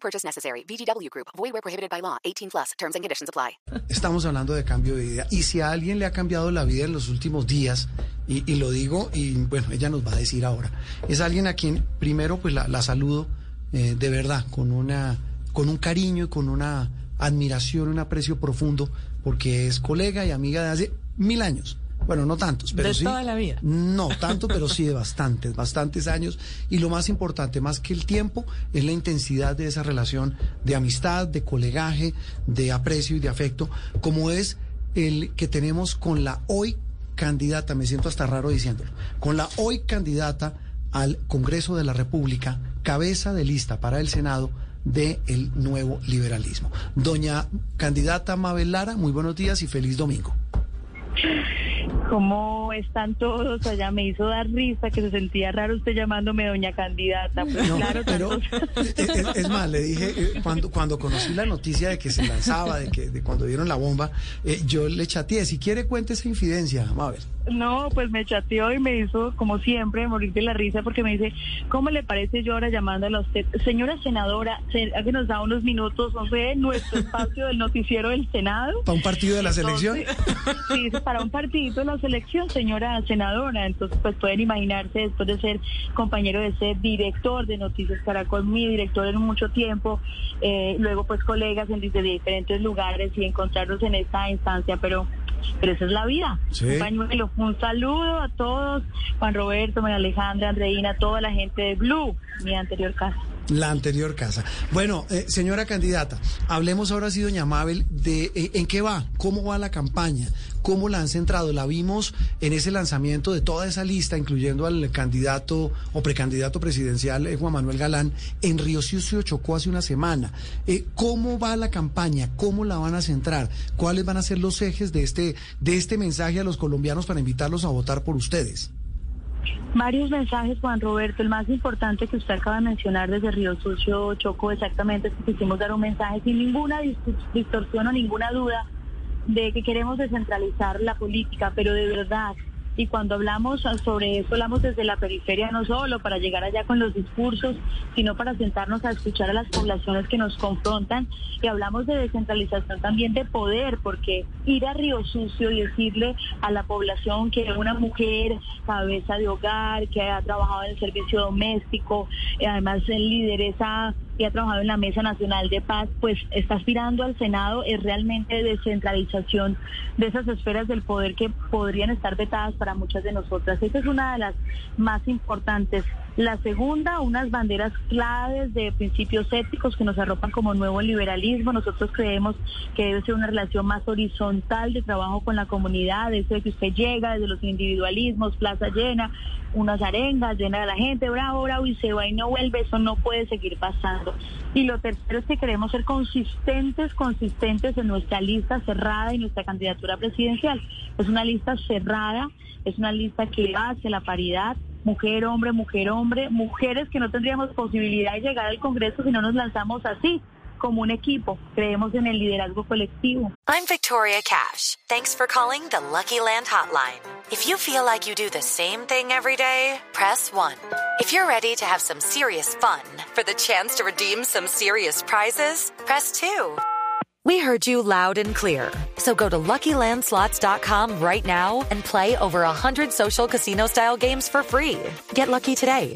Purchase necessary. VGW Group. Void where prohibited by law. 18 plus. Terms and conditions apply. Estamos hablando de cambio de vida. Y si a alguien le ha cambiado la vida en los últimos días, y, y lo digo, y bueno, ella nos va a decir ahora, es alguien a quien primero pues la, la saludo eh, de verdad, con, una, con un cariño y con una admiración, un aprecio profundo, porque es colega y amiga de hace mil años. Bueno, no tantos, pero de sí. toda la vida. No tanto, pero sí de bastantes, bastantes años. Y lo más importante, más que el tiempo, es la intensidad de esa relación de amistad, de colegaje, de aprecio y de afecto, como es el que tenemos con la hoy candidata, me siento hasta raro diciéndolo, con la hoy candidata al Congreso de la República, cabeza de lista para el Senado del el nuevo liberalismo. Doña candidata Mabel Lara, muy buenos días y feliz domingo. ¿Cómo están todos allá? Me hizo dar risa que se sentía raro usted llamándome doña candidata. Pues No, claro, pero es, es- más, le dije, eh, cuando, cuando conocí la noticia de que se lanzaba, de que de cuando dieron la bomba, eh, yo le chateé, si quiere cuente esa infidencia, Mabel. No, pues me chateó y me hizo, como siempre, morir de la risa porque me dice, ¿cómo le parece yo ahora llamándola a usted? Señora senadora, se- que nos da unos minutos, no sé, nuestro espacio del noticiero del Senado. ¿Para un partido de la selección? Entonces, sí, para un partidito de la selección, señora senadora. Entonces, pues pueden imaginarse, después de ser compañero de ser director de Noticias Caracol, mi director en mucho tiempo, eh, luego pues colegas en de diferentes lugares y encontrarnos en esta instancia, pero... Pero esa es la vida. Sí. Un pañuelo. Un saludo a todos, Juan Roberto, María Alejandra, Andreina, toda la gente de Blue, mi anterior casa. La anterior casa. Bueno, eh, señora candidata, hablemos ahora sí, doña Mabel, de eh, en qué va, cómo va la campaña, cómo la han centrado. La vimos en ese lanzamiento de toda esa lista, incluyendo al candidato o precandidato presidencial eh, Juan Manuel Galán, en Río Sucio Chocó hace una semana. Eh, ¿Cómo va la campaña? ¿Cómo la van a centrar? ¿Cuáles van a ser los ejes de este, de este mensaje a los colombianos para invitarlos a votar por ustedes? Varios mensajes, Juan Roberto. El más importante que usted acaba de mencionar desde Río Sucio, Choco, exactamente es que quisimos dar un mensaje sin ninguna dis- distorsión o ninguna duda de que queremos descentralizar la política, pero de verdad. Y cuando hablamos sobre eso, hablamos desde la periferia, no solo para llegar allá con los discursos, sino para sentarnos a escuchar a las poblaciones que nos confrontan. Y hablamos de descentralización también de poder, porque ir a Río Sucio y decirle a la población que una mujer, cabeza de hogar, que ha trabajado en el servicio doméstico, y además es lideresa y ha trabajado en la Mesa Nacional de Paz, pues está aspirando al Senado, es realmente descentralización de esas esferas del poder que podrían estar vetadas para muchas de nosotras. Esa es una de las más importantes. La segunda, unas banderas claves de principios éticos que nos arropan como nuevo liberalismo. Nosotros creemos que debe ser una relación más horizontal de trabajo con la comunidad, eso de que usted llega desde los individualismos, plaza llena, unas arengas, llena de la gente, bravo, bravo, y se va y no vuelve, eso no puede seguir pasando. Y lo tercero es que queremos ser consistentes, consistentes en nuestra lista cerrada y nuestra candidatura presidencial. Es una lista cerrada, es una lista que va hacia la paridad, mujer, hombre, mujer, hombre, mujeres que no tendríamos posibilidad de llegar al Congreso si no nos lanzamos así, como un equipo. Creemos en el liderazgo colectivo. I'm Victoria Cash. Thanks for calling the Lucky Land Hotline. If you feel like you do the same thing every day, press 1. If you're ready to have some serious fun for the chance to redeem some serious prizes, press 2. We heard you loud and clear. So go to LuckyLandSlots.com right now and play over 100 social casino style games for free. Get lucky today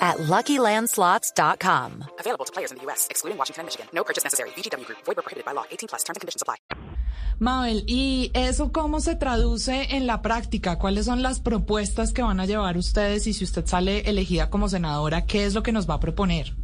at LuckyLandSlots.com. Available to players in the U.S., excluding Washington and Michigan. No purchase necessary. VGW Group. Void prohibited by law. 18 plus. Terms and conditions apply. Mabel, ¿y eso cómo se traduce en la práctica? ¿Cuáles son las propuestas que van a llevar ustedes y si usted sale elegida como senadora, qué es lo que nos va a proponer?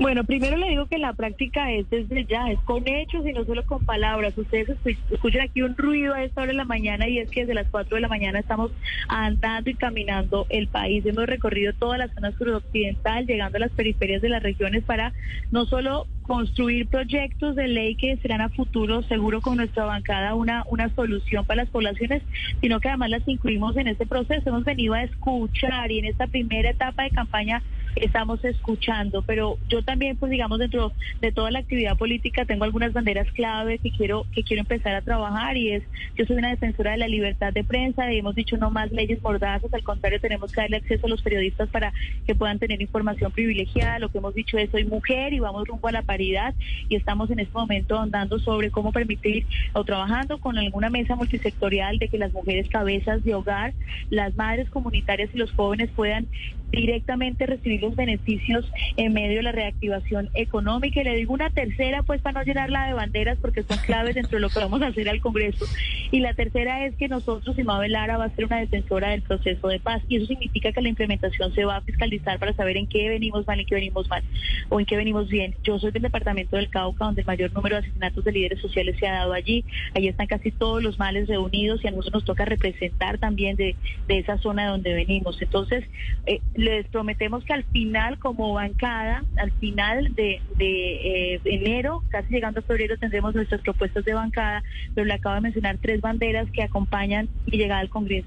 Bueno, primero le digo que la práctica es desde ya, es con hechos y no solo con palabras. Ustedes escuchan aquí un ruido a esta hora de la mañana y es que desde las 4 de la mañana estamos andando y caminando el país. Hemos recorrido toda la zona suroccidental, llegando a las periferias de las regiones para no solo construir proyectos de ley que serán a futuro, seguro con nuestra bancada, una, una solución para las poblaciones, sino que además las incluimos en este proceso. Hemos venido a escuchar y en esta primera etapa de campaña estamos escuchando, pero yo también, pues digamos, dentro de toda la actividad política tengo algunas banderas clave que quiero que quiero empezar a trabajar y es, yo soy una defensora de la libertad de prensa y hemos dicho no más leyes mordazas, al contrario, tenemos que darle acceso a los periodistas para que puedan tener información privilegiada, lo que hemos dicho es soy mujer y vamos rumbo a la paridad y estamos en este momento andando sobre cómo permitir o trabajando con alguna mesa multisectorial de que las mujeres cabezas de hogar, las madres comunitarias y los jóvenes puedan directamente recibir los beneficios en medio de la reactivación económica. Y le digo una tercera, pues para no llenarla de banderas, porque son claves dentro de lo que vamos a hacer al Congreso. Y la tercera es que nosotros, y Mabel Lara, va a ser una defensora del proceso de paz. Y eso significa que la implementación se va a fiscalizar para saber en qué venimos mal, en qué venimos mal, o en qué venimos bien. Yo soy del departamento del Cauca, donde el mayor número de asesinatos de líderes sociales se ha dado allí. Allí están casi todos los males reunidos y a nosotros nos toca representar también de, de esa zona de donde venimos. Entonces, eh, les prometemos que al final, como bancada, al final de, eh, enero, casi llegando a febrero, tendremos nuestras propuestas de bancada, pero le acabo de mencionar tres banderas que acompañan mi llegada al Congreso.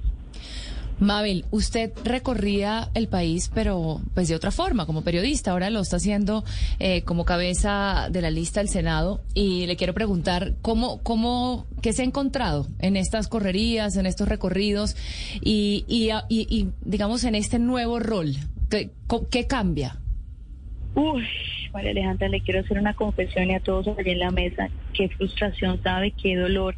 Mabel, usted recorría el país, pero pues de otra forma, como periodista. Ahora lo está haciendo eh, como cabeza de la lista del Senado. Y le quiero preguntar cómo, cómo, qué se ha encontrado en estas correrías, en estos recorridos y, y, y, digamos, en este nuevo rol. ¿Qué, qué cambia? Uy, María Alejandra, le quiero hacer una confesión y a todos allí en la mesa. Qué frustración, ¿sabe? Qué dolor.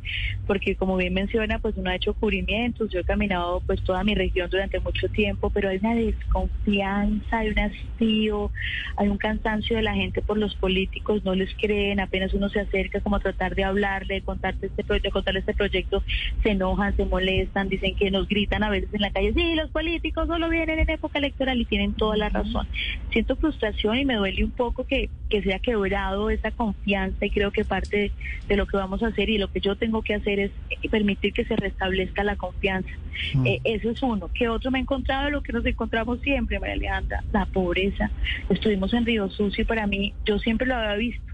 Porque como bien menciona, pues uno ha hecho cubrimientos. Yo he caminado pues toda mi región durante mucho tiempo, pero hay una desconfianza, hay un hastío, hay un cansancio de la gente por los políticos. No les creen, apenas uno se acerca como a tratar de hablarle, de contarte este proyecto, contarle este proyecto, se enojan, se molestan, dicen que nos gritan a veces en la calle, sí, los políticos solo vienen en época electoral y tienen toda la razón. Siento frustración y me duele un poco que, que se ha quebrado esa confianza y creo que parte de, lo que vamos a hacer y lo que yo tengo que hacer es permitir que se restablezca la confianza. Mm. Eh, eso es uno. ¿Qué otro me he encontrado? Lo que nos encontramos siempre, María Alejandra, la pobreza. Estuvimos en Río Sucio y para mí, yo siempre lo había visto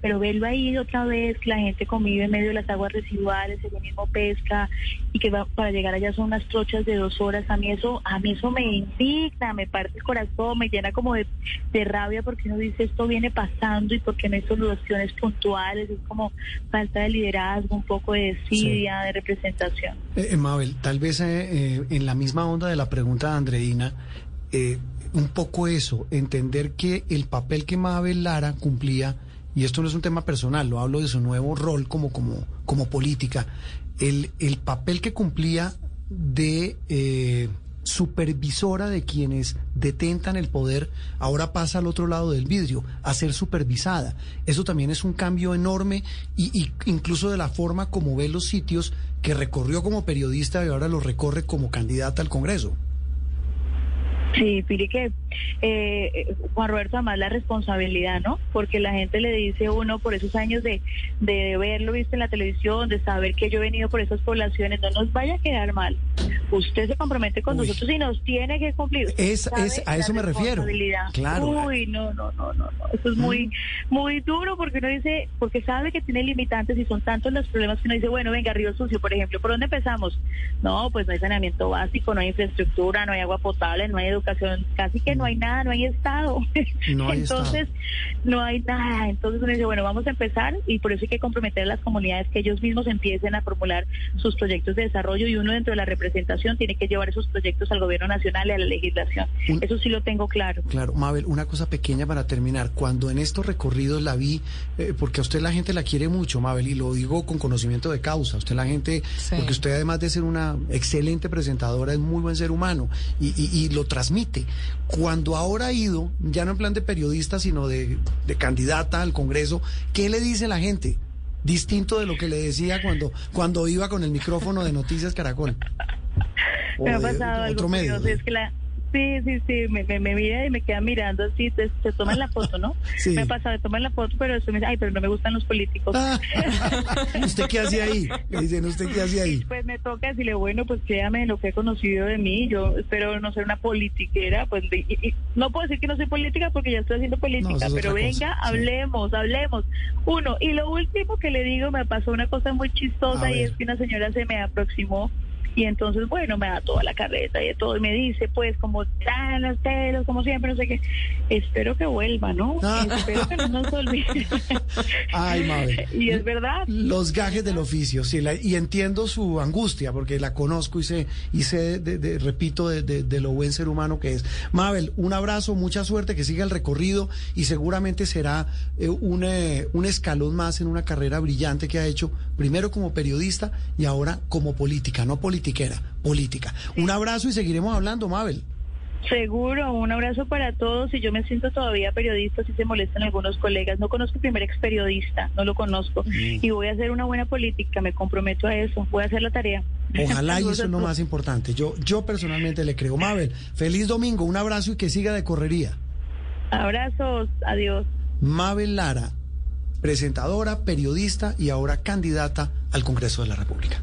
pero verlo ahí otra vez, que la gente convive en medio de las aguas residuales, el mismo pesca y que va, para llegar allá son unas trochas de dos horas, a mí eso, a mí eso me indigna, me parte el corazón, me llena como de, rabia porque uno dice esto viene pasando y porque no hay soluciones puntuales, es como falta de liderazgo, un poco de desidia, de representación. Eh, eh, Mabel, tal vez eh, en la misma onda de la pregunta de Andreina, un poco eso, entender que el papel que Mabel Lara cumplía y esto no es un tema personal, lo hablo de su nuevo rol como, como, como política, el, el papel que cumplía de eh, supervisora de quienes detentan el poder, ahora pasa al otro lado del vidrio, a ser supervisada. Eso también es un cambio enorme y, y incluso de la forma como ve los sitios que recorrió como periodista y ahora los recorre como candidata al Congreso. Sí, mire que eh, Juan Roberto, además la responsabilidad, ¿no? Porque la gente le dice uno por esos años de, de verlo visto en la televisión, de saber que yo he venido por esas poblaciones, no nos vaya a quedar mal. Usted se compromete con nosotros y nos tiene que cumplir. Es, es a eso me refiero. Claro. Uy, no, no, no, no, no. Eso es muy, mm. muy duro porque uno dice, porque sabe que tiene limitantes y son tantos los problemas que uno dice, bueno, venga, Río Sucio, por ejemplo, ¿por dónde empezamos? No, pues no hay saneamiento básico, no hay infraestructura, no hay agua potable, no hay educación, casi que no hay nada, no hay Estado. Entonces, no hay nada. Entonces uno dice, bueno, vamos a empezar y por eso hay que comprometer a las comunidades que ellos mismos empiecen a formular sus proyectos de desarrollo y uno dentro de la representación tiene que llevar esos proyectos al gobierno nacional y a la legislación. eso sí lo tengo claro. Claro, Mabel, una cosa pequeña para terminar. Cuando en estos recorridos la vi, eh, porque a usted la gente la quiere mucho, Mabel, y lo digo con conocimiento de causa. Usted la gente, porque usted además de ser una excelente presentadora, es muy buen ser humano y, y lo transmite. Cuando ahora ha ido, ya no en plan de periodista, sino de, candidata al Congreso, ¿qué le dice la gente? Distinto de lo que le decía cuando, cuando iba con el micrófono de Noticias Caracol. Me ha pasado algo curioso, es que la, Sí, sí, sí, me, me, me mira y me queda mirando así, te, se toman la foto, ¿no? Sí. Me pasa, me toman la foto, pero después me dice, ay, pero no me gustan los políticos. Ah. ¿Usted qué hace ahí? Me dicen, ¿usted qué hace ahí? Pues me toca decirle, bueno, pues créame lo que he conocido de mí, yo espero no ser una politiquera, pues de- y- y no puedo decir que no soy política porque ya estoy haciendo política, eso pero cosa, venga, sí. hablemos, hablemos. Uno, y lo último que le digo, me pasó una cosa muy chistosa y es que una señora se me aproximó y entonces, bueno, me da toda la carreta y de todo, y me dice, pues, como están los pelos, como siempre, no sé qué, espero que vuelva, ¿no? Ah. Espero que no nos olvide. Ay, Mabel. y es verdad. Los gajes del oficio, sí, la- y entiendo su angustia, porque la conozco y sé, y sé de, de- repito, de, lo buen ser humano que es. Mabel, un abrazo, mucha suerte, que siga el recorrido y seguramente será eh, un, eh, un escalón más en una carrera brillante que ha hecho, primero como periodista y ahora como política, no politiquera, política. Un abrazo y seguiremos hablando, Mabel. Seguro, un abrazo para todos y yo me siento todavía periodista si se molestan algunos colegas. No conozco el primer ex periodista, no lo conozco. Y voy a hacer una buena política, me comprometo a eso, voy a hacer la tarea. Ojalá y eso es lo más importante. Yo, yo personalmente le creo. Mabel, feliz domingo, un abrazo y que siga de correría. Abrazos, adiós. Mabel Lara, presentadora, periodista y ahora candidata al Congreso de la República.